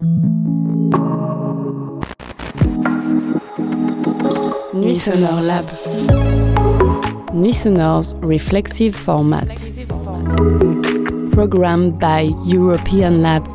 Nuits Sonores Lab. Nuits Sonores's reflexive format. Programmed by European Lab.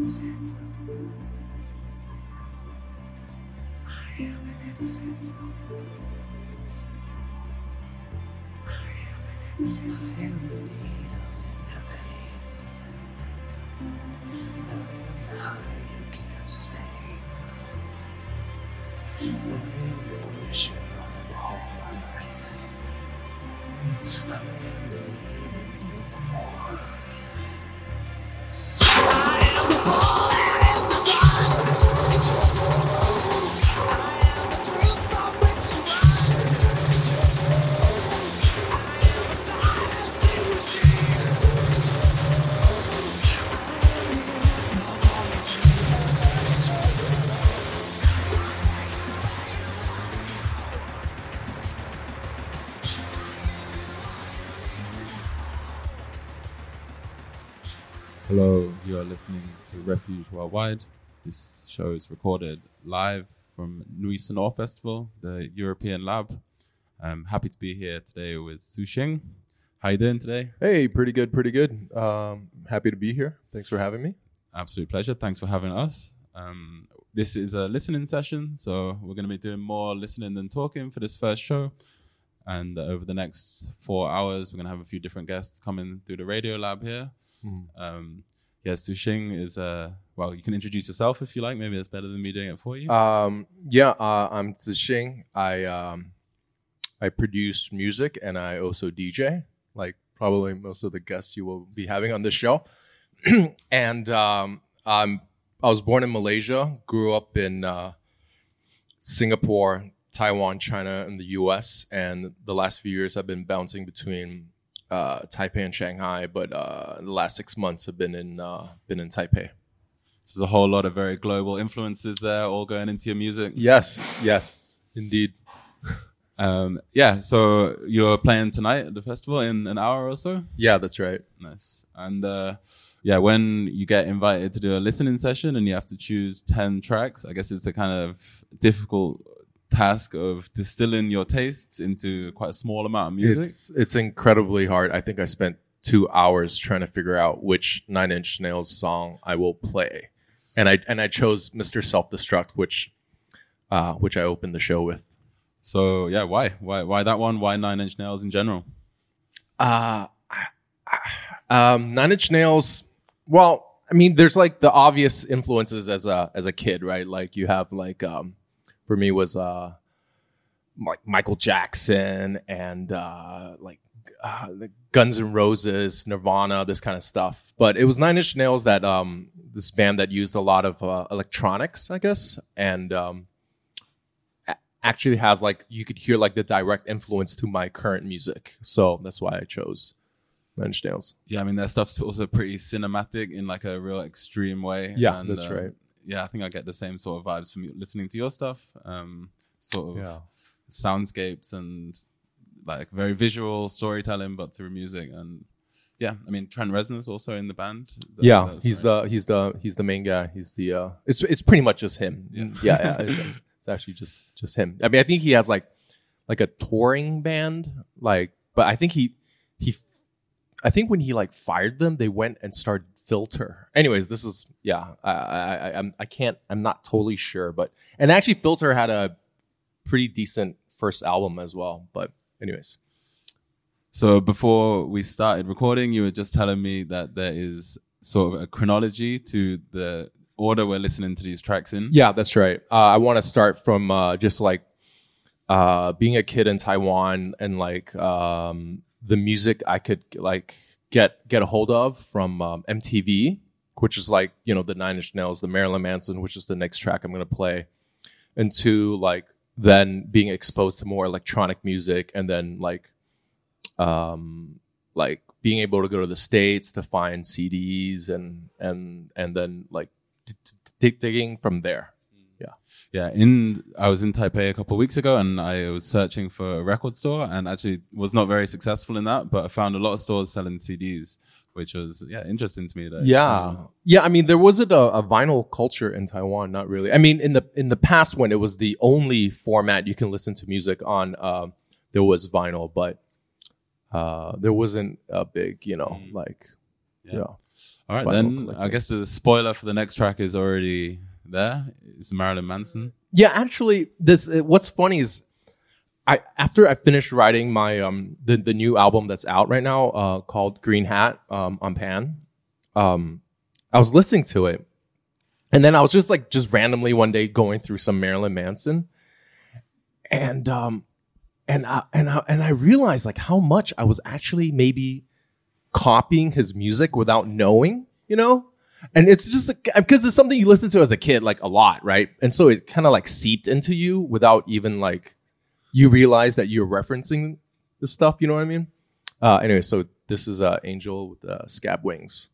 innocent. I am innocent. I am innocent. sustain. I am the portion of horror. I am the need you for more. Hello, you are listening to Refuge Worldwide. This show is recorded live from Nuits Sonores Festival, the European Lab. I'm happy to be here today with Tsuzing. How you doing today? Hey, pretty good, pretty good. Um, happy to be here. Thanks for having me. Absolute pleasure. Thanks for having us. Um, this is a listening session, so we're going to be doing more listening than talking for this first show. And over the next four hours, we're going to have a few different guests coming through the radio lab here. Um, yeah, Tsuzing is, uh, well, you can introduce yourself if you like. Maybe that's better than me doing it for you. Um, yeah, uh, I'm Tsuzing. I um, I produce music and I also DJ, like probably most of the guests you will be having on this show. and um, I'm I was born in Malaysia, grew up in uh, Singapore, Taiwan, China, and the U.S. And the last few years, I've been bouncing between uh, Taipei and Shanghai, but uh, the last six months have been in uh, been in Taipei. So there's a whole lot of very global influences there, all going into your music. Yes, yes, indeed. Um, yeah, so you're playing tonight at the festival in an hour or so. Yeah, that's right. Nice. And uh, yeah, when you get invited to do a listening session and you have to choose 10 tracks, I guess it's a kind of difficult task of distilling your tastes into quite a small amount of music. It's it's incredibly hard. I think I spent two hours trying to figure out which Nine Inch Nails song I will play, and I and I chose Mr. Self Destruct, which uh, which I opened the show with. So yeah, why why why that one? Why Nine Inch Nails in general? Uh, um, Nine Inch Nails. Well, I mean, there's like the obvious influences as a as a kid, right? Like you have like um, for me was uh, like Michael Jackson and uh, like uh, the Guns N' Roses, Nirvana, this kind of stuff. But it was Nine Inch Nails that um, this band that used a lot of uh, electronics, I guess, and um, actually has like you could hear like the direct influence to my current music. So that's why I chose Nine Inch Nails. Yeah, I mean that stuff's also pretty cinematic in like a real extreme way. Yeah, that's um, right. Yeah, I think I get the same sort of vibes from you listening to your stuff. Um, sort of Yeah. soundscapes and like very visual storytelling, but through music. And yeah, I mean Trent Reznor's also in the band. That- yeah, he's right. the he's the he's the main guy. He's the uh it's it's pretty much just him. Yeah. Yeah, yeah. it's, it's actually just just him. I mean, I think he has like like a touring band, like but I think he he I think when he like fired them, they went and started Filter. Anyways, this is yeah, I I I I'm I can't I'm not totally sure, but and actually Filter had a pretty decent first album as well, but anyways. So before we started recording, you were just telling me that there is sort of a chronology to the order we're listening to these tracks in. Yeah, that's right. Uh, I want to start from uh, just like uh, being a kid in Taiwan and like um, the music I could like get get a hold of from um, MTV, which is like you know the Nine Inch Nails, the Marilyn Manson, which is the next track I'm gonna play, and to like then being exposed to more electronic music, and then like um like being able to go to the states to find CDs and and and then like digging from there. Yeah, yeah in I was in Taipei a couple of weeks ago, and I was searching for a record store, and actually was not very successful in that. But I found a lot of stores selling CDs, which was yeah interesting to me. That Yeah, yeah. I mean, there wasn't a, a vinyl culture in Taiwan. Not really. I mean, in the in the past when it was the only format you can listen to music on, um, there was vinyl, but uh, there wasn't a big, you know, like Yeah. yeah. All right, then. I guess the spoiler for the next track is already there. It's Marilyn Manson. Yeah, actually, this uh, what's funny is I after I finished writing my um the the new album that's out right now uh called Green Hat um on Pan, um I was listening to it, and then I was just like just randomly one day going through some Marilyn Manson, and um and I, and I, and I realized like how much I was actually maybe copying his music without knowing, you know. And it's just because it's something you listen to as a kid, like a lot, right? And so it kind of like seeped into you without even like you realize that you're referencing the stuff. You know what I mean? Uh, anyway, so this is uh, Angel with uh, scab wings.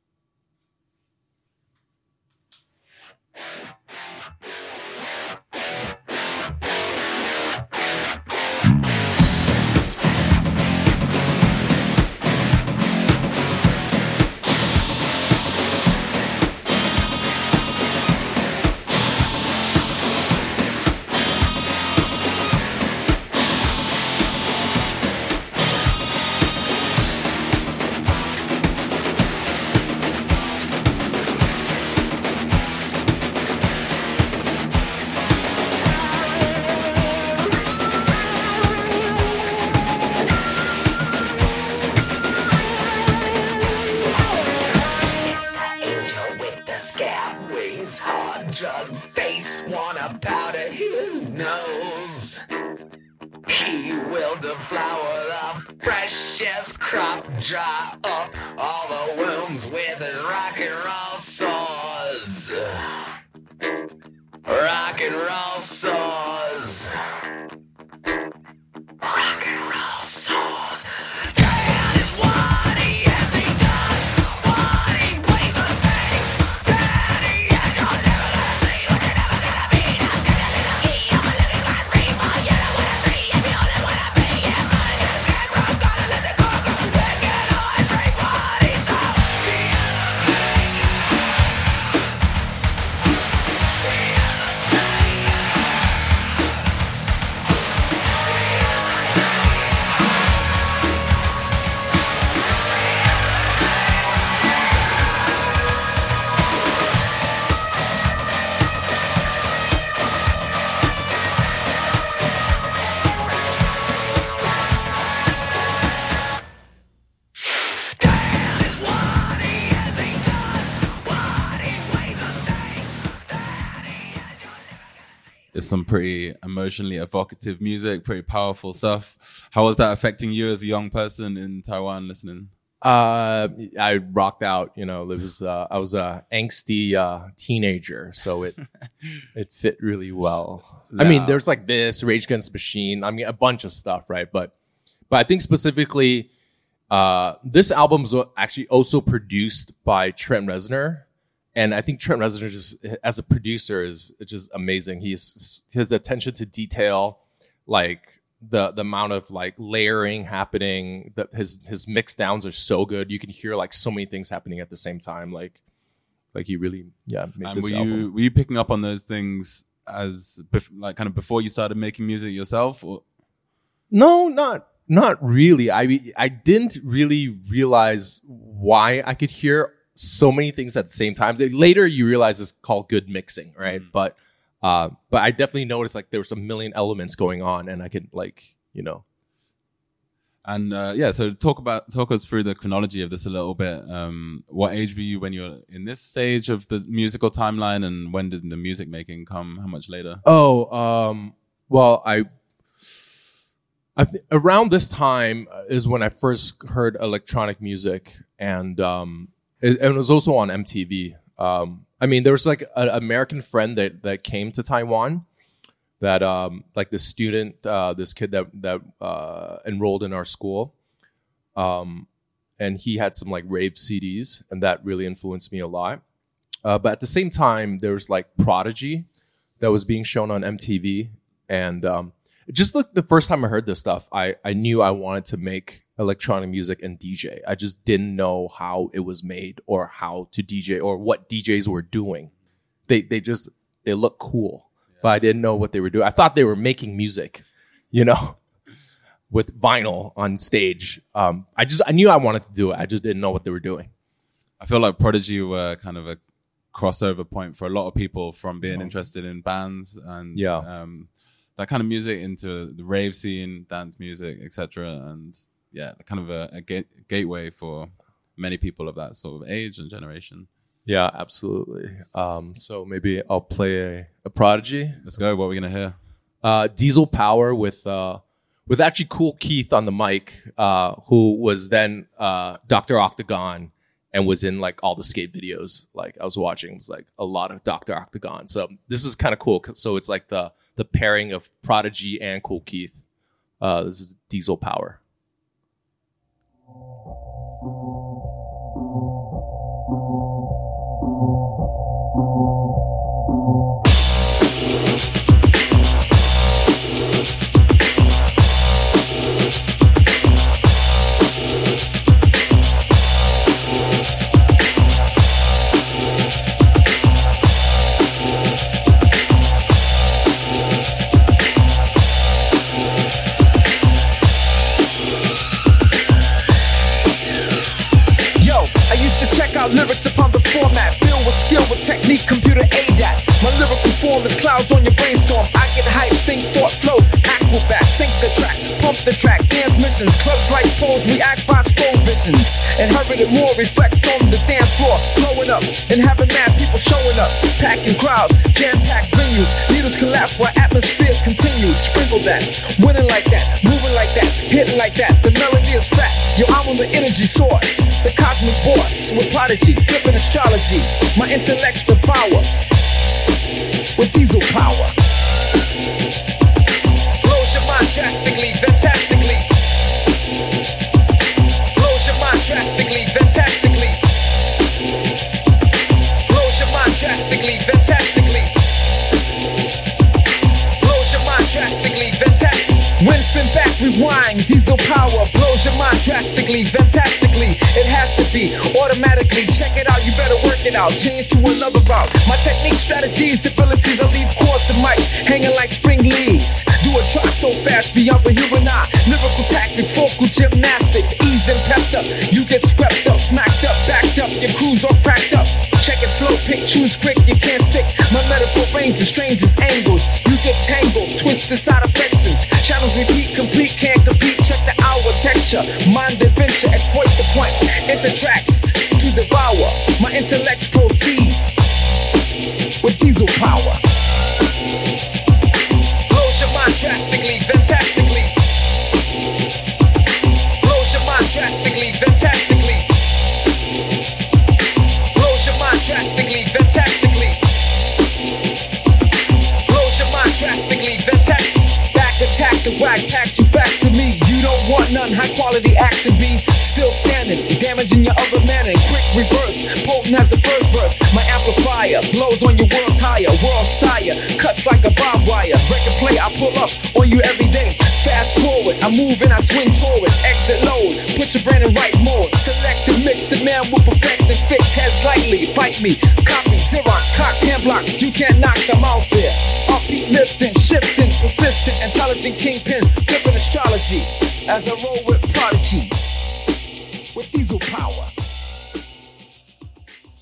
Some pretty emotionally evocative music, pretty powerful stuff. How was that affecting you as a young person in Taiwan listening? Uh, I rocked out. You know, it was uh, I was a angsty uh, teenager, so it it fit really well. I mean, there's like this Rage Against Machine. I mean, a bunch of stuff, right? But but I think specifically, uh, this album was actually also produced by Trent Reznor, and I think Trent Reznor just as a producer is just amazing. He's his attention to detail, like the the amount of like layering happening. That his his mix downs are so good. You can hear like so many things happening at the same time. Like like he really yeah made And were album. you were you picking up on those things as bef- like kind of before you started making music yourself? Or No, not not really. I I didn't really realize why I could hear so many things at the same time. Later, you realize it's called good mixing, right? But uh, but I definitely noticed like there was a million elements going on, and I could like you know And uh, yeah, so talk about talk us through the chronology of this a little bit. Um, what age were you when you were in this stage of the musical timeline, and when did the music making come? How much later? Oh, um, well, I, I th- around this time is when I first heard electronic music, and um, it, and it was also on MTV. Um, I mean, there was like an American friend that that came to Taiwan, that um, like the student, uh, this kid that that uh, enrolled in our school, um, and he had some like rave CDs, and that really influenced me a lot. Uh, but at the same time, there was like Prodigy that was being shown on MTV. And um, just like the first time I heard this stuff, I, I knew I wanted to make electronic music and DJ. I just didn't know how it was made or how to DJ or what DJs were doing. They they just they look cool, but I didn't know what they were doing. I thought they were making music, you know, with vinyl on stage. Um, I just I knew I wanted to do it. I just didn't know what they were doing. I feel like Prodigy were kind of a crossover point for a lot of people from being interested in bands and Yeah. um, that kind of music into the rave scene, dance music, etc. And yeah, kind of a, a gate, gateway for many people of that sort of age and generation. Yeah, absolutely. Um, so maybe I'll play a, a prodigy. Let's go. What are we gonna hear? uh, Diesel Power with uh, with actually Kool Keith on the mic, uh, who was then uh, Doctor Octagon and was in like all the skate videos. Like I was watching, it was like a lot of Doctor Octagon. So this is kind of cool. So it's like the the pairing of Prodigy and Kool Keith. Uh, this is Diesel Power. Thank you. Get hype, think, thought, flow, acrobat, sync the track, pump the track, dance missions, clubs like pose, react by slow visions. And hurry to more reflects on the dance floor, blowing up and having mad people showing up, packing crowds, jam-packed venues. Needles collapse while atmospheres continue. Sprinkle that, winning like that, moving like that, hitting like that. The melody is fat. Yo, I'm on the energy source, the cosmic boss with prodigy, flipping astrology. My intellect's the power with diesel power. Rewind, diesel power blows your mind drastically, fantastically. It has to be automatically. Check it out, you better work it out. Change to another route. My technique, strategies, abilities, I leave chords and mic hanging like spring leaves. Do a try so fast beyond the human eye. Lyrical tactic, vocal gymnastics, ease and pepped up. You get swept up, smacked up, backed up. Your crew's all cracked up. Check it slow, pick, choose quick, you can't stick. My metaphor range the strangest angles. You get tangled, twisted side affections. Channels repeat, texture, mind adventure, exploit the point. Enter to devour. My intellects pull up on you every day. Fast forward, I move and I swing toward. Exit load, put your brain in right mode. Select and mix, the man will perfect and fix heads lightly. Bite me, copy, Xerox, cock, hand blocks. You can't knock them out there. Upbeat, lifting, shifting, persistent, intelligent kingpin, flipping astrology. As I roll with prodigy, with diesel power.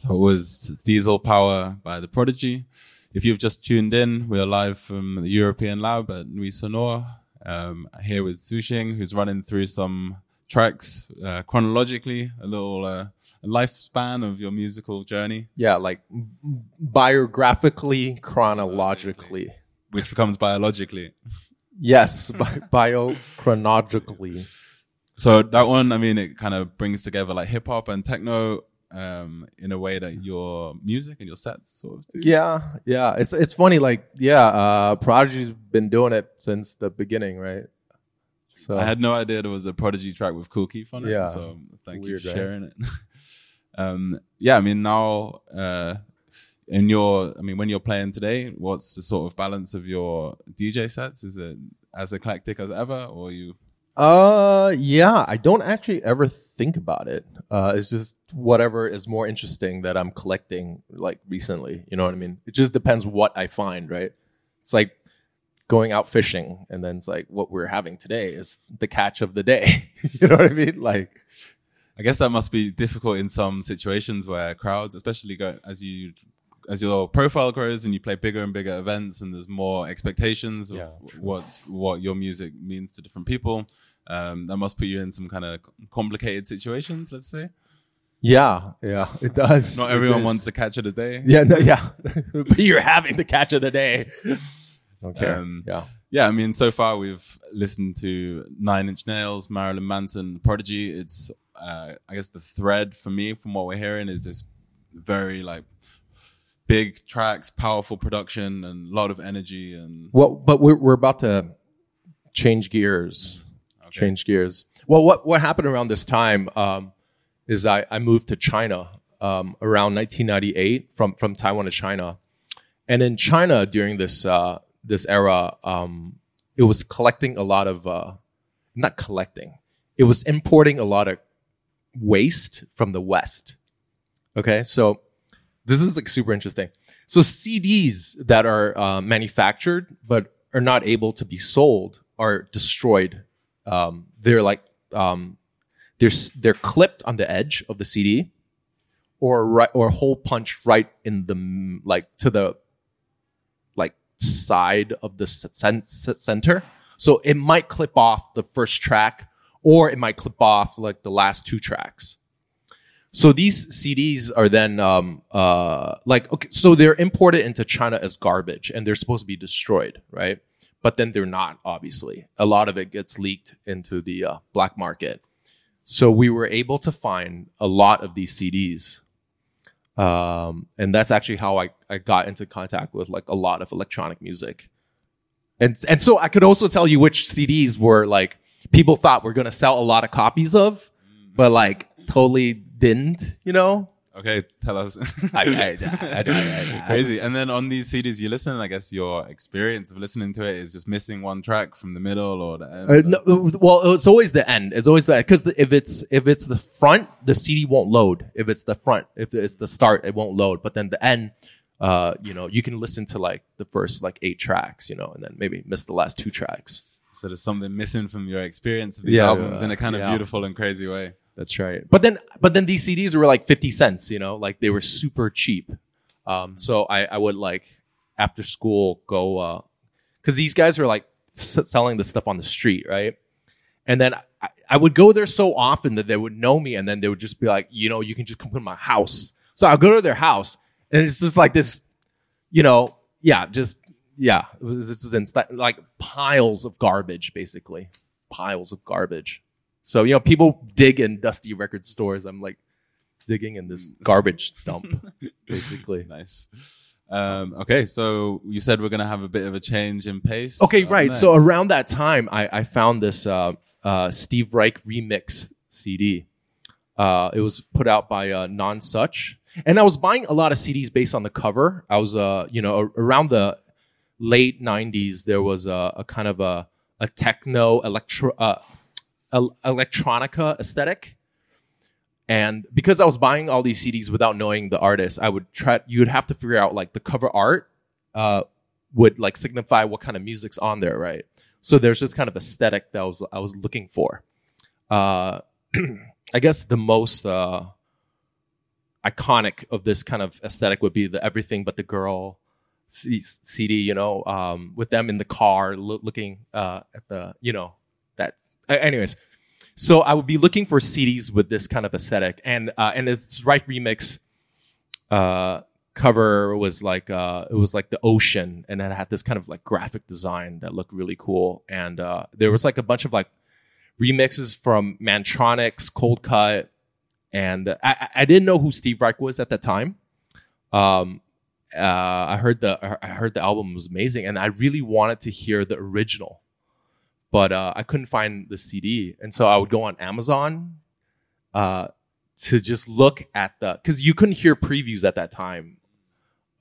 It was Diesel Power by The Prodigy. If you've just tuned in, we're live from the European Lab at Nuits Sonores. Um, here with Tsuzing, who's running through some tracks uh, chronologically, a little uh, lifespan of your musical journey, Yeah, like biographically, chronologically. which becomes biologically. Yes, bi- biochronologically. So that one, I mean, it kind of brings together like hip hop and techno um, in a way that your music and your sets sort of do. Yeah, yeah. It's it's funny. Like, yeah, uh, Prodigy's been doing it since the beginning, right? So I had no idea there was a Prodigy track with Kool Keith on it. Yeah. So thank Weird, you for right? sharing it. um, yeah, I mean, now, uh, in your, I mean, when you're playing today, what's the sort of balance of your DJ sets? Is it as eclectic as ever or you? Uh, yeah, I don't actually ever think about it. Uh, it's just whatever is more interesting that I'm collecting like recently. You know what I mean? It just depends what I find, right? It's like going out fishing and then it's like what we're having today is the catch of the day. you know what I mean? Like, I guess that must be difficult in some situations where crowds, especially go as you as your profile grows and you play bigger and bigger events and there's more expectations of Yeah, what's what your music means to different people. Um, that must put you in some kind of complicated situations. Let's say yeah, yeah, it does. not everyone wants the catch of the day. Yeah, no, yeah. but you're having the catch of the day. Okay. Um, yeah. yeah, I mean, so far we've listened to Nine Inch Nails, Marilyn Manson, Prodigy. It's, uh, I guess, the thread for me from what we're hearing is this very like big tracks, powerful production, and a lot of energy. And Well, but we're we're about to change gears. Change gears. Well, what what happened around this time um, is I I moved to China um, around 1998 from from Taiwan to China, and in China during this uh, this era, um, it was collecting a lot of uh, not collecting. It was importing a lot of waste from the West. Okay, so this is like super interesting. So CDs that are uh, manufactured but are not able to be sold are destroyed. Um, they're like um, they're they're clipped on the edge of the CD, or right or hole punch right in the like to the like side of the center. So it might clip off the first track, or it might clip off like the last two tracks. So these CDs are then um, uh, like okay, so they're imported into China as garbage, and they're supposed to be destroyed, right? But then they're not. Obviously, a lot of it gets leaked into the uh, black market. So we were able to find a lot of these CDs, um, and that's actually how I, I got into contact with like a lot of electronic music. And and so I could also tell you which CDs were like people thought we're gonna sell a lot of copies of, but like totally didn't, you know? okay, tell us. I, I, I, Crazy. And then on these CDs you listen, I guess your experience of listening to it is just missing one track from the middle or the end. Uh, no, well, it's always the end. It's always the because if it's if it's the front, the CD won't load. If it's the front, if it's the start, it won't load. But then the end, uh, you know, you can listen to like the first like eight tracks, you know, and then maybe miss the last two tracks. So there's something missing from your experience of these Yeah, albums in a kind of yeah. beautiful and crazy way. That's right. But then, but then these CDs were like 50 cents, you know, like they were super cheap. Um, so I, I would like after school go, uh, cause these guys were like s- selling the stuff on the street, right? And then I, I would go there so often that they would know me and then they would just be like, you know, you can just come to my house. So I'll go to their house and it's just like this, you know, yeah, just, yeah, this is insta- like piles of garbage, basically piles of garbage. So, you know, people dig in dusty record stores. I'm like digging in this garbage dump, basically. Nice. Um, okay, so you said we're gonna have a bit of a change in pace. Okay, Up right. next. So around that time, I, I found this uh, uh, Steve Reich remix CD. Uh, it was put out by uh, Nonesuch, and I was buying a lot of CDs based on the cover. I was, uh, you know, around the late '90s, there was a, a kind of a, a techno electro uh, electronica aesthetic, and because I was buying all these CDs without knowing the artist, I would try. You would have to figure out like the cover art uh, would like signify what kind of music's on there, right? So there's this kind of aesthetic that I was I was looking for. Uh, I guess the most uh, iconic of this kind of aesthetic would be the Everything But the Girl C- CD. You know, um, with them in the car lo- looking uh, at the you know that's anyways. So I would be looking for CDs with this kind of aesthetic, and uh, and this Reich remix uh, cover was like uh, it was like the ocean, and it had this kind of like graphic design that looked really cool, and uh, there was like a bunch of like remixes from Mantronix, Coldcut, and I, I didn't know who Steve Reich was at that time. Um, uh, I heard the I heard the album was amazing, and I really wanted to hear the original, but uh, I couldn't find the CD, and so I would go on Amazon uh, to just look at the because you couldn't hear previews at that time.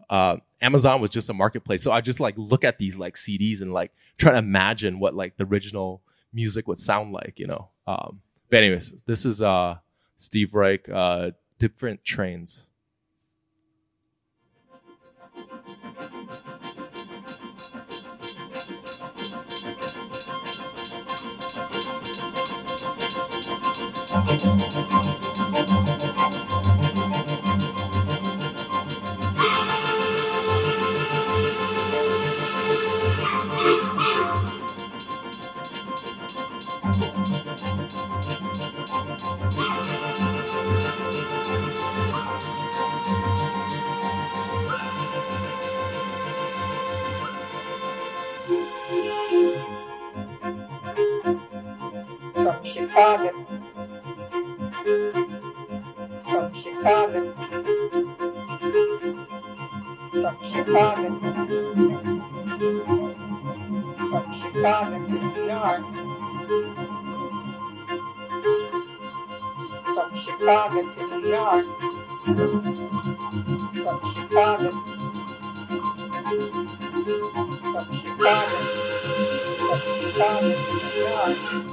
Uh, Amazon was just a marketplace, so I just like look at these like CDs and like try to imagine what like the original music would sound like, you know. Um, but anyways, this is uh, Steve Reich, uh, different trains. Chicago. From Chicago. From Chicago. From Chicago to New York. From Chicago to New York. From Chicago. From Chicago. From Chicago to New York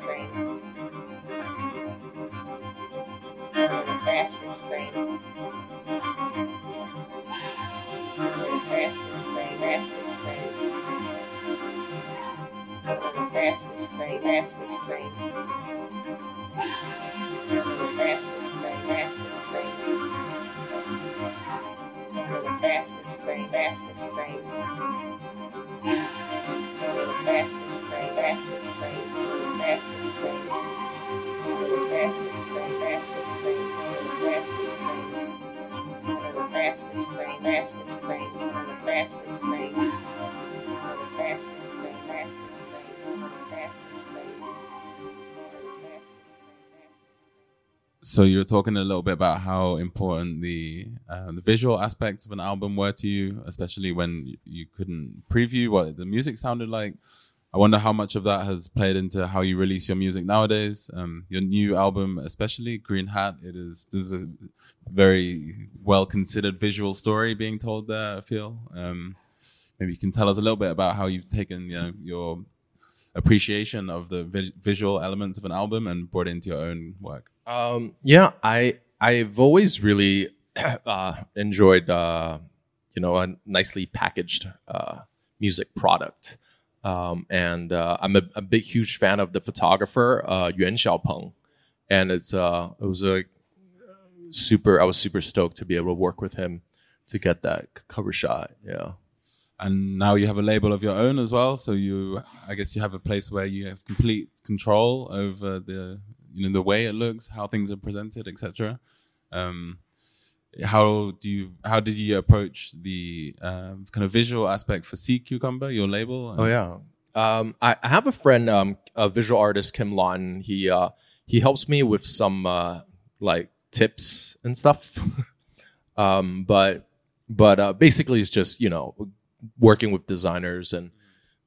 So you were talking a little bit about how important the uh, the visual aspects of an album were to you, especially when you couldn't preview what the music sounded like. I wonder how much of that has played into how you release your music nowadays. Um, your new album, especially Green Hat, it is there's a very well considered visual story being told there. I feel. Um, maybe you can tell us a little bit about how you've taken you know, your appreciation of the vis- visual elements of an album and brought it into your own work. Um, yeah, I I've always really uh, enjoyed uh, you know a nicely packaged uh, music product, um, and uh, I'm a, a big huge fan of the photographer uh, Yuan Xiaopeng, and it's uh, it was a super I was super stoked to be able to work with him to get that cover shot. Yeah. and now you have a label of your own as well so you i guess you have a place where you have complete control over the you know the way it looks, how things are presented, etc. Um, how do you how did you approach the um, kind of visual aspect for Sea Cucumber, your label? Oh yeah. Um, I, I have a friend, um, a visual artist, Kim Lawton. He uh, he helps me with some uh, like tips and stuff. um, but but uh, basically, it's just you know working with designers and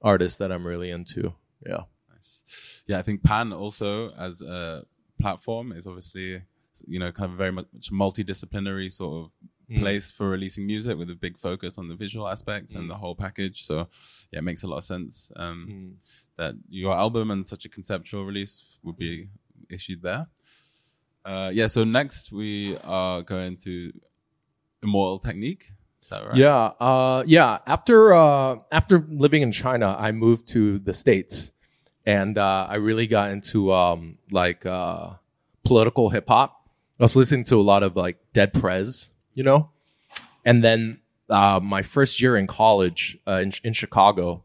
artists that I'm really into. Yeah. Nice. Yeah, I think Pan also as a platform is obviously you know kind of very much multidisciplinary sort of place for releasing music with a big focus on the visual aspects and the whole package. So yeah, it makes a lot of sense um, that your album and such a conceptual release would be issued there. Uh, yeah. So next we are going to Immortal Technique. Is that right? Yeah, uh, yeah. After uh, after living in China, I moved to the states, and uh, I really got into um, like uh, political hip hop. I was listening to a lot of like Dead Prez, you know, and then uh, my first year in college uh, in, in Chicago,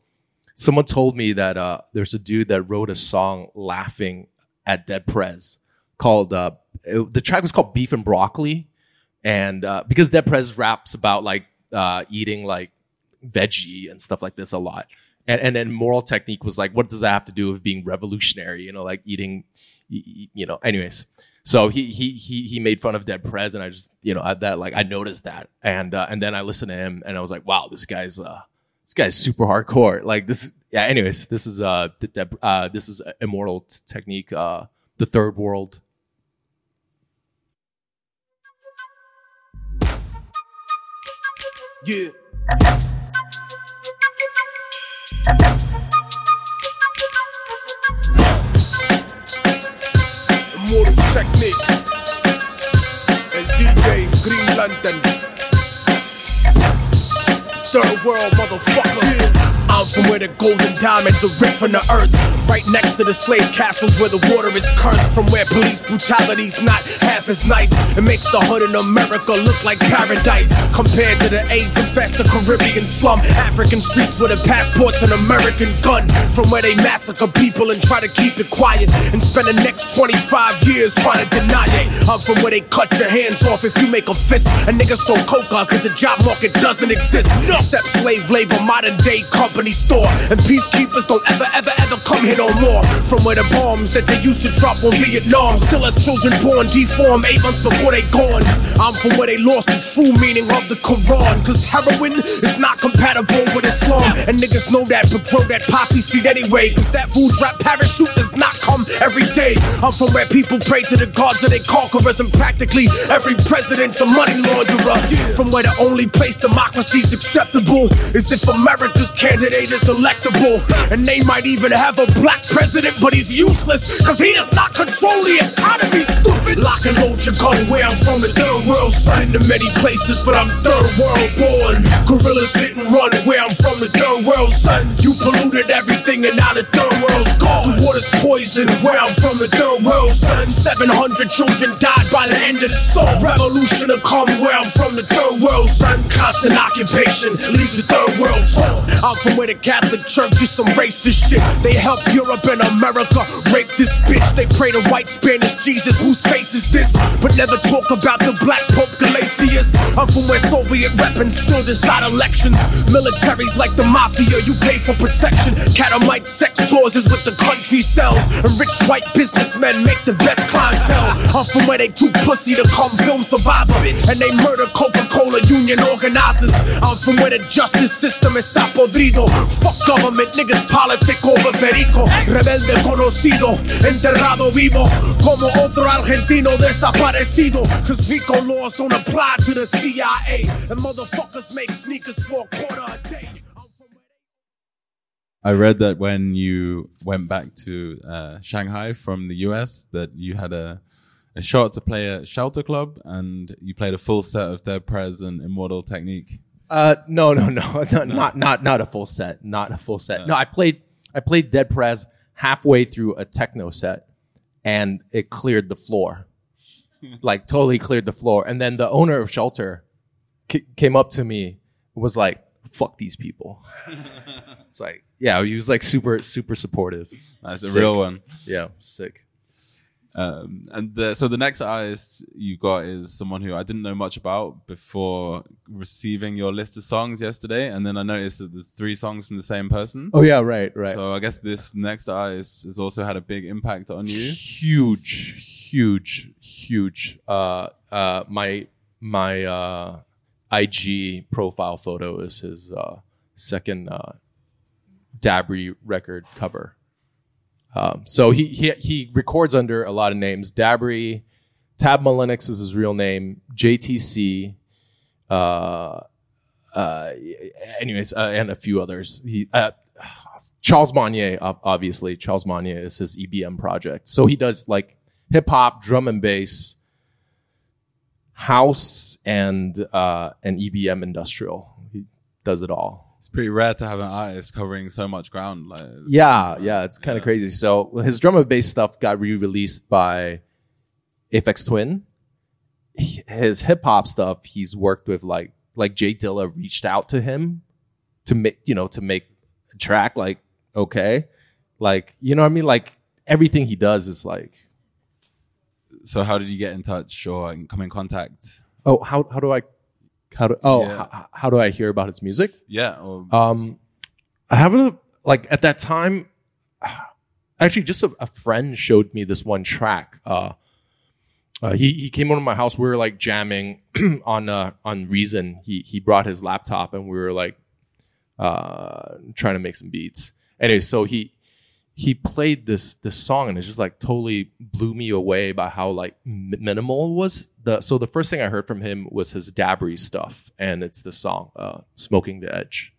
someone told me that uh, there's a dude that wrote a song laughing at Dead Prez called uh, it- the track was called Beef and Broccoli. And because Dead Prez raps about like eating like veggie and stuff like this a lot, and and then Immortal Technique was like, what does that have to do with being revolutionary? You know, like eating, you know. Anyways, so he he he he made fun of Dead Prez, and I just you know at that like I noticed that, and uh, and then I listened to him, and I was like, wow, this guy's uh this guy's super hardcore. Like this, yeah. Anyways, this is uh, the Dead- uh this is immortal t- technique, uh, the third world. Yeah. Technique. El DJ Green Lantern. Third world motherfucker. I'm from where the golden diamonds are ripped from the earth. Right next to the slave castles where the water is cursed. From where police brutality's not half as nice. It makes the hood in America look like paradise. Compared to the AIDS infested Caribbean slum. African streets with a passports and American gun. From where they massacre people and try to keep it quiet. And spend the next 25 years trying to deny it. I'm from where they cut your hands off if you make a fist. And niggas throw coca uh, cause the job market doesn't exist. Except slave labor, modern day company store. And peacekeepers don't ever, ever, ever come here no more. From where the bombs that they used to drop on Vietnam still has children born deformed eight months before they gone. I'm from where they lost the true meaning of the Quran. Cause heroin is not compatible with Islam. And niggas know that, but grow that poppy seed anyway. Cause that food wrap parachute does not come every day. I'm from where people pray to the gods of their conquerors. And practically every president's a money launderer. From where the only place democracy's acceptable is if America's candidate is electable. And they might even have a black president, but he's useless. Cause he does not control the economy, stupid. Lock and load your gun where I'm from, the third world. Son to many places, but I'm third world born. Gorillas hit and run where I'm from, the third world, son. You polluted everything and now the third world's gone. The water's poison where I'm from, the third world, son. 700 children died by the end of summer. Revolution to come where I'm from, the third world, son. Constant occupation leaves the third world torn. I'm from where the Catholic Church is some racist shit. They help Europe and America rape this bitch. They pray to white Spanish Jesus, whose face is this? But never talk about the black. I'm from where Soviet weapons still decide elections. Militaries like the mafia, you pay for protection. Catamite sex clauses with the country sells. And rich white businessmen make the best clientele. I'm from where they too pussy to come film Survivor. And they murder Coca-Cola union organizers. I'm from where the justice system is está podrido. Fuck government, niggas politic over perico. Rebelde conocido, enterrado vivo. Como otro argentino desaparecido. Cause RICO laws don't apply to the CIA. And motherfuckers make sneakers for a quarter a day. I'm from where I read that when you went back to uh, Shanghai from the US, that you had a, a shot to play at Shelter Club, and you played a full set of Dead Prez and Immortal Technique. Uh, no, no, no, no, not not not a full set, not a full set. No, I played I played Dead Prez halfway through a techno set, and it cleared the floor, like totally cleared the floor. And then the owner of Shelter ca- came up to me, and was like, "Fuck these people." it's like, yeah, he was like super super supportive. That's a real one. Yeah, sick. Um, and the, so the next artist you got is someone who I didn't know much about before receiving your list of songs yesterday, and then I noticed that there's three songs from the same person. Oh yeah, right, right. So I guess this next artist has also had a big impact on you. huge, huge, huge. Uh, uh, my my uh, IG profile photo is his uh, second uh, Dabrye record cover. Um, so he, he he records under a lot of names. Dabrye, Tadd Mullinix is his real name. JTC. Uh, uh, anyways, uh, and a few others. He uh, Charles Manier, obviously. Charles Manier is his EBM project. So he does like hip hop, drum and bass, house, and uh, and EBM industrial. He does it all. It's pretty rare to have an artist covering so much ground. Like, Yeah, yeah, it's kind of crazy. So his drum and bass stuff got re-released by Aphex Twin. His hip hop stuff, he's worked with like like Jay Dilla reached out to him to make you know to make a track. Like okay, like you know what I mean. Like everything he does is like So how did you get in touch or come in contact? oh how how do I how do oh Yeah. how, how do I hear about his music? Yeah. Or, Um, I haven't like at that time. Actually, just a, a friend showed me this one track. Uh, uh, he he came over to my house. We were like jamming on uh, on Reason. He he brought his laptop and we were like uh, trying to make some beats. Anyway, so he he played this this song and it just like totally blew me away by how like mi- minimal was. The so the first thing I heard from him was his Dabrye stuff, and it's the song uh, "Smoking the Edge."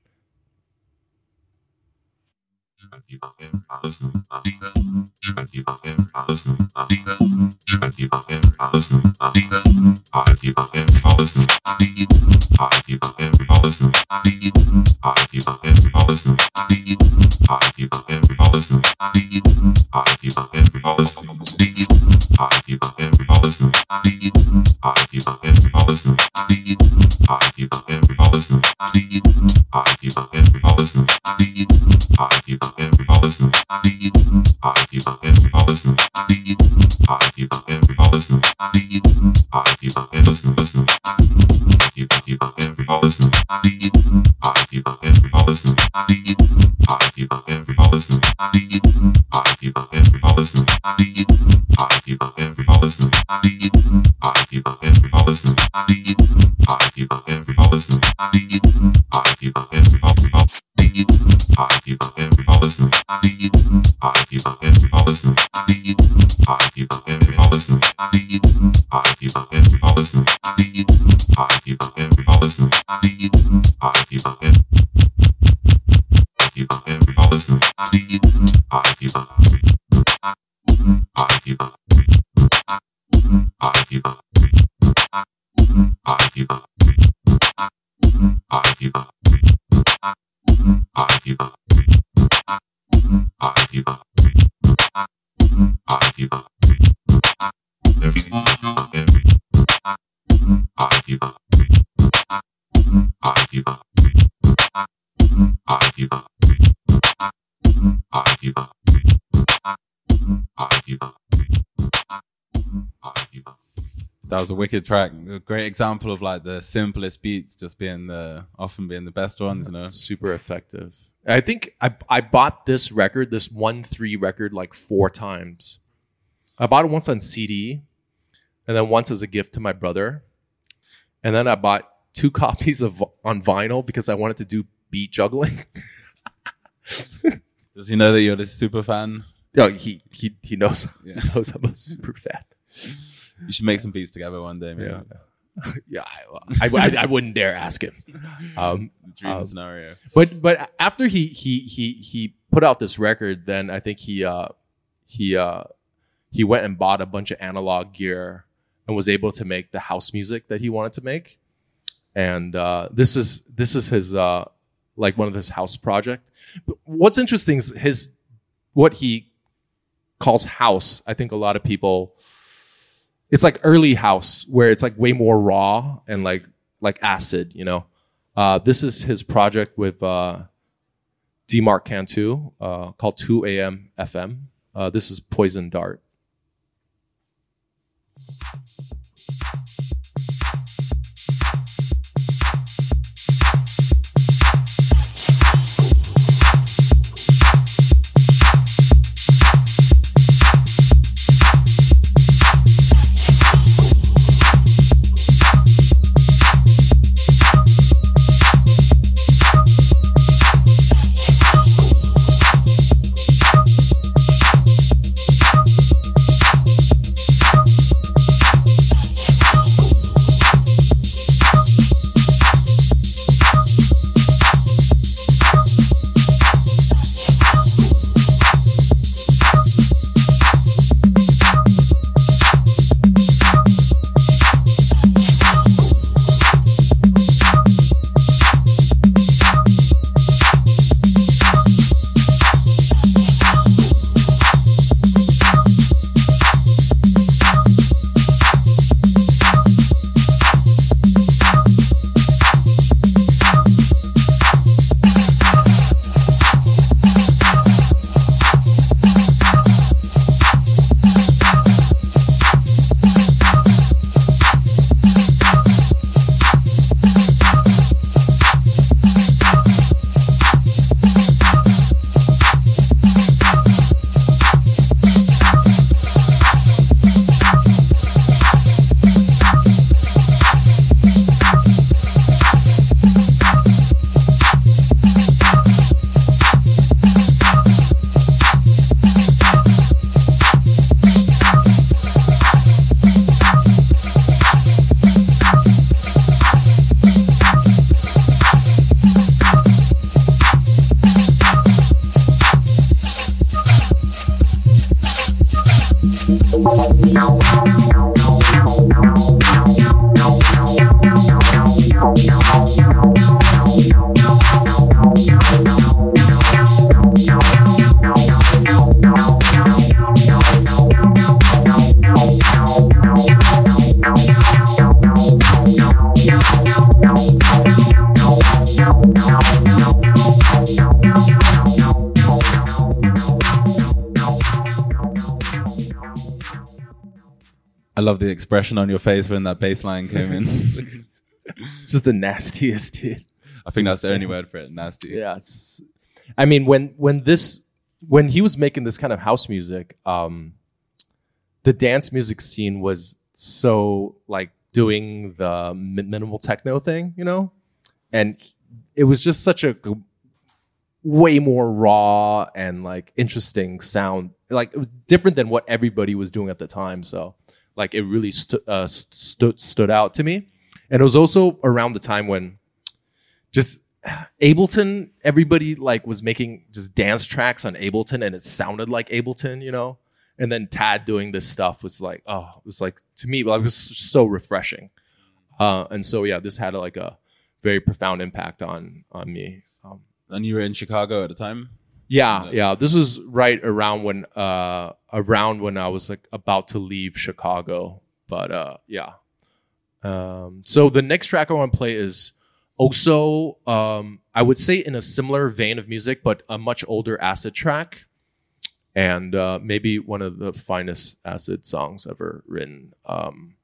That was a wicked track. A great example of like the simplest beats just being the often being the best ones, you know. super effective. I think I I bought this record, this one three record, like four times. I bought it once on CD, and then once as a gift to my brother, and then I bought two copies of on vinyl because I wanted to do beat juggling. Does he know that you're this super fan? Oh, he he he knows Yeah. he knows I'm a super fan. You should make some beats together one day, man. Yeah, yeah. I, I, I wouldn't dare ask him. Um, dream Um, scenario. but but after he he he he put out this record, then I think he uh he uh he went and bought a bunch of analog gear and was able to make the house music that he wanted to make. And uh, this is this is his uh like one of his house project. But what's interesting is his what he calls house. I think a lot of people it's like early house where it's like way more raw and like like acid, you know. Uh, this is his project with uh, D Mark Cantu uh, called 2 AM FM. Uh, this is Poison Dart. I love the expression on your face when that bass line came in. It's just the nastiest, dude. I think that's the only word for it. Nasty. Yeah, it's. I mean, when when this when he was making this kind of house music, um, the dance music scene was so like doing the minimal techno thing, you know, and it was just such a way more raw and like interesting sound. Like it was different than what everybody was doing at the time. So like it really stu- uh, stood stood out to me. And it was also around the time when just Ableton, everybody like was making just dance tracks on Ableton and it sounded like Ableton, you know? And then Tadd doing this stuff was like, oh, it was like to me, like, it was so refreshing. Uh, and so yeah, this had like a very profound impact on on me. Um, And you were in Chicago at the time. Yeah, yeah. This is right around when uh around when I was like about to leave Chicago. But uh yeah. Um so the next track I want to play is also um I would say in a similar vein of music, but a much older acid track. And uh maybe one of the finest acid songs ever written. Um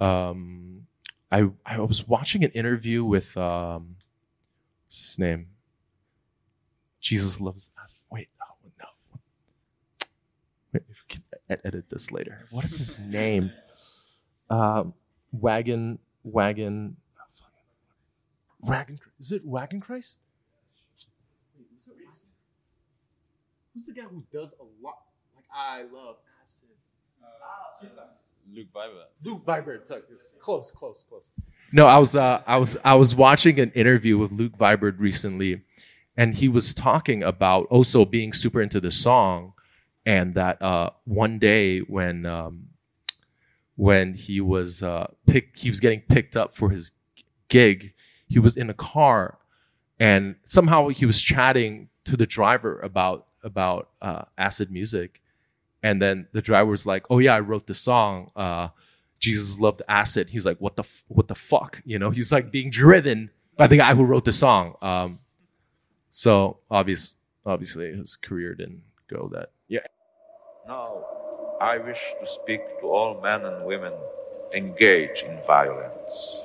um I I was watching an interview with um what's his name? Jesus loves acid. Wait, oh, no. Wait, we can edit this later. What is his name? Um, wagon, wagon, oh, wagon. Is it Wagon Christ? Who's the guy who does a lot? Like I love acid. Luke Viber. Luke Vibert. sorry, it's Close, close, close. No, I was uh, I was I was watching an interview with Luke Vibert recently, and he was talking about also being super into the song, and that uh, one day when um, when he was uh, pick he was getting picked up for his gig, he was in a car, and somehow he was chatting to the driver about about uh, acid music, and then the driver was like, "Oh yeah, I wrote the song. Uh, Jesus loved acid." He was like, "What the f- what the fuck?" You know, he was like being driven by the guy who wrote the song. Um, so obvious, obviously, his career didn't go that. Yeah. Now, I wish to speak to all men and women engaged in violence.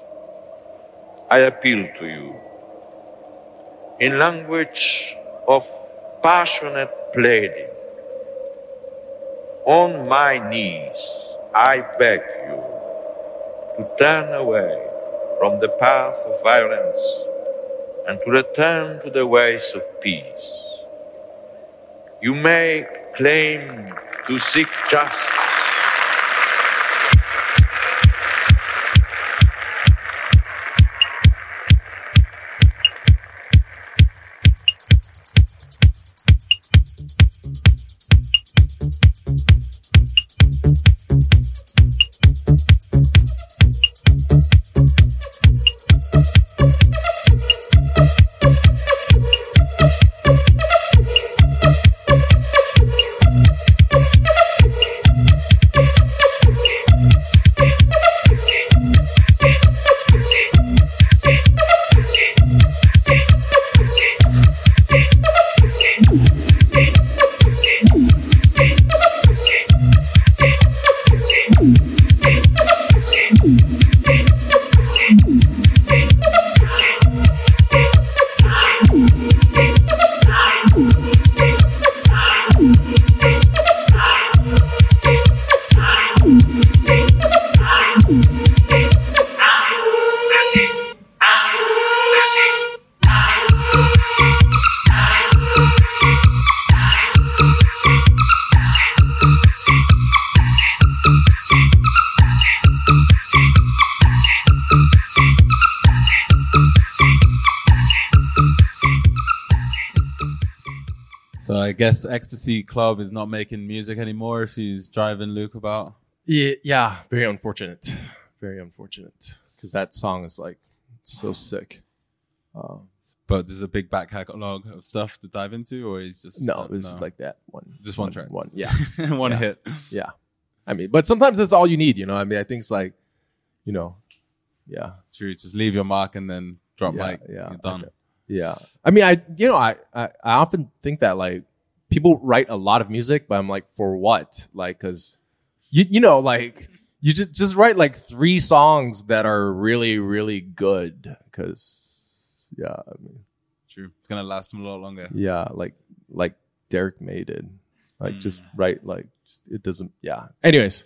I appeal to you in language of passionate pleading. On my knees, I beg you to turn away from the path of violence and to return to the ways of peace. You may claim to seek justice. So I guess Ecstasy Club is not making music anymore if he's driving Luke about. Yeah, yeah, very unfortunate. Very unfortunate because that song is like so sick. But there's a big back catalog of stuff to dive into, or he's just No, uh, it's like that one. Just one track. One, yeah, one Yeah. hit. yeah. I mean, but sometimes that's all you need, you know. I mean, I think it's like, you know, yeah, True. Just leave your mark and then drop Yeah, mic. yeah, You're done. okay. Yeah. I mean, I you know, I, I I often think that like people write a lot of music, but I'm like, for what? Like, cause you you know, like you just just write like three songs that are really really good, cause yeah, I mean, True. It's gonna last them a lot longer. yeah, like like Derrick May did, like Mm. just write like just, it doesn't, yeah. Anyways,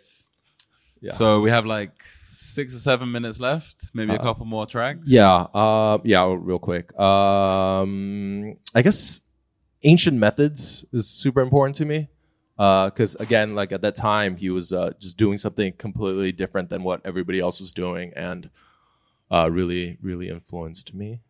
yeah. So we have like six or seven minutes left. Maybe a couple more tracks. Uh, Yeah, uh, yeah, real quick. Um, I guess ancient methods is super important to me. Because again, like at that time, he was uh, just doing something completely different than what everybody else was doing, and uh, really, really influenced me.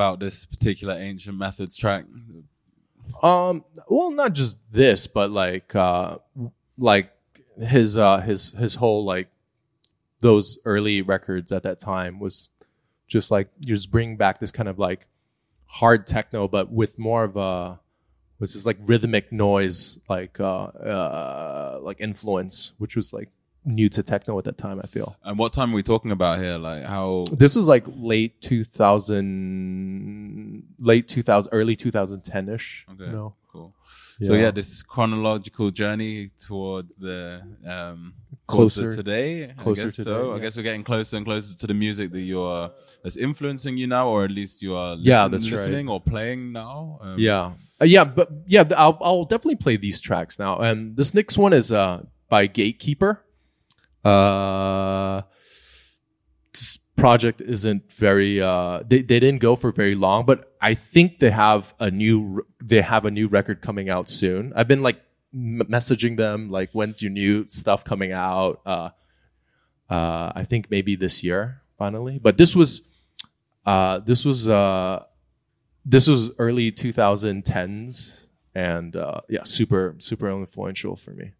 About this particular ancient methods track? Um, well, not just this, but like, uh, like his uh his his whole like those early records at that time was just like you just bring back this kind of like hard techno but with more of a was this like rhythmic noise like uh uh like influence which was like new to techno at that time i feel And what time are we talking about here? Like how? this was like late 2000 late 2000 early 2010ish Okay, you know? cool. So Yeah. yeah, this chronological journey towards the um towards Closer- today. closer I guess to so. today, I guess we're getting closer and closer to the music that you're that's influencing you now, or at least you are Yeah, listen- that's right. listening or playing now. Um, Yeah, uh, yeah, but yeah, I'll, I'll definitely play these tracks now. And this next one is uh by Gatekeeper. Uh, this project isn't very uh they, they didn't go for very long, but I think they have a new they have a new record coming out soon. I've been like m- messaging them like when's your new stuff coming out? Uh, uh, I think maybe this year finally. But this was uh this was uh this was early 2010s and uh, yeah super super influential for me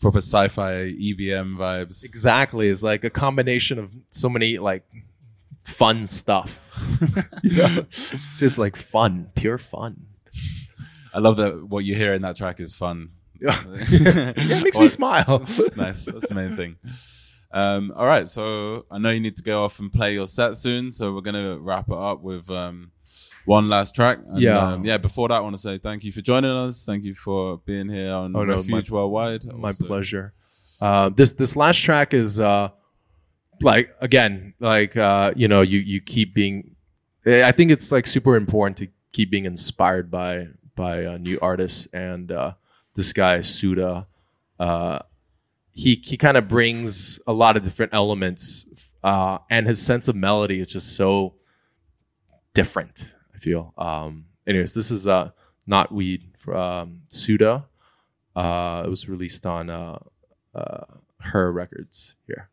proper sci-fi EBM vibes. exactly it's like a combination of so many like fun stuff just like fun pure fun I love that what you hear in that track is fun. yeah, it makes me smile nice. That's the main thing. Um, all right. So I know you need to go off and play your set soon. So we're going to wrap it up with um, one last track. And, Yeah. Um, yeah. Before that, I want to say thank you for joining us. Thank you for being here on Oh, no, Refuge my- Worldwide. my Also- pleasure uh, this this last track is uh like again like uh you know you you keep being eh, i think it's like super important to keep being inspired by by uh, new artists and uh this guy suda uh he he kind of brings a lot of different elements uh and his sense of melody is just so different feel um anyways this is uh not weed from suda uh, it was released on uh, uh, her records here.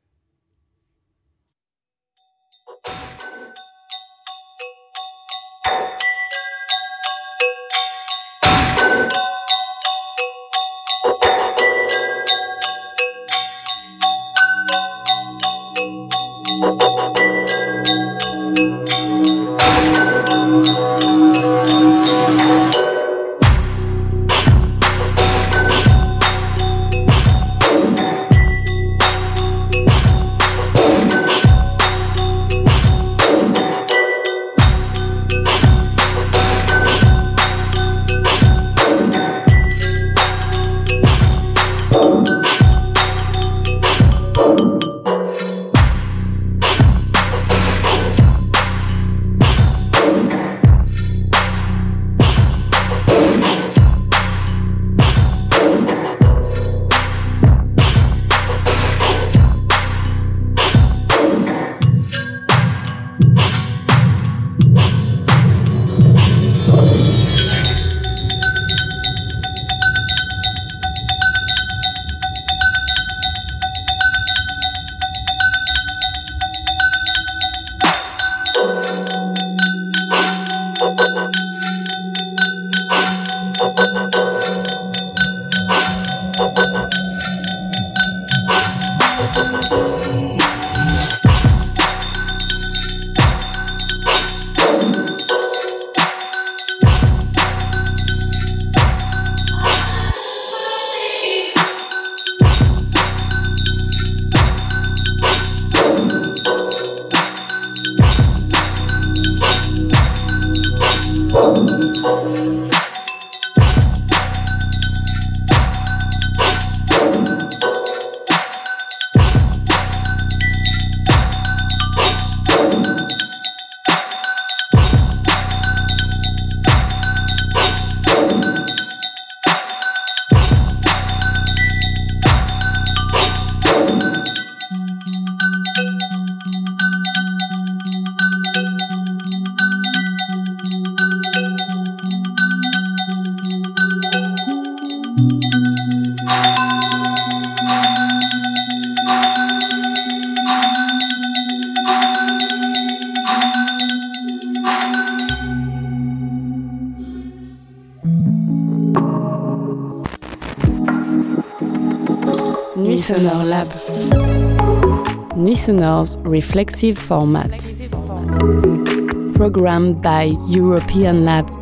Nuit reflexive format. Programmed by European Lab.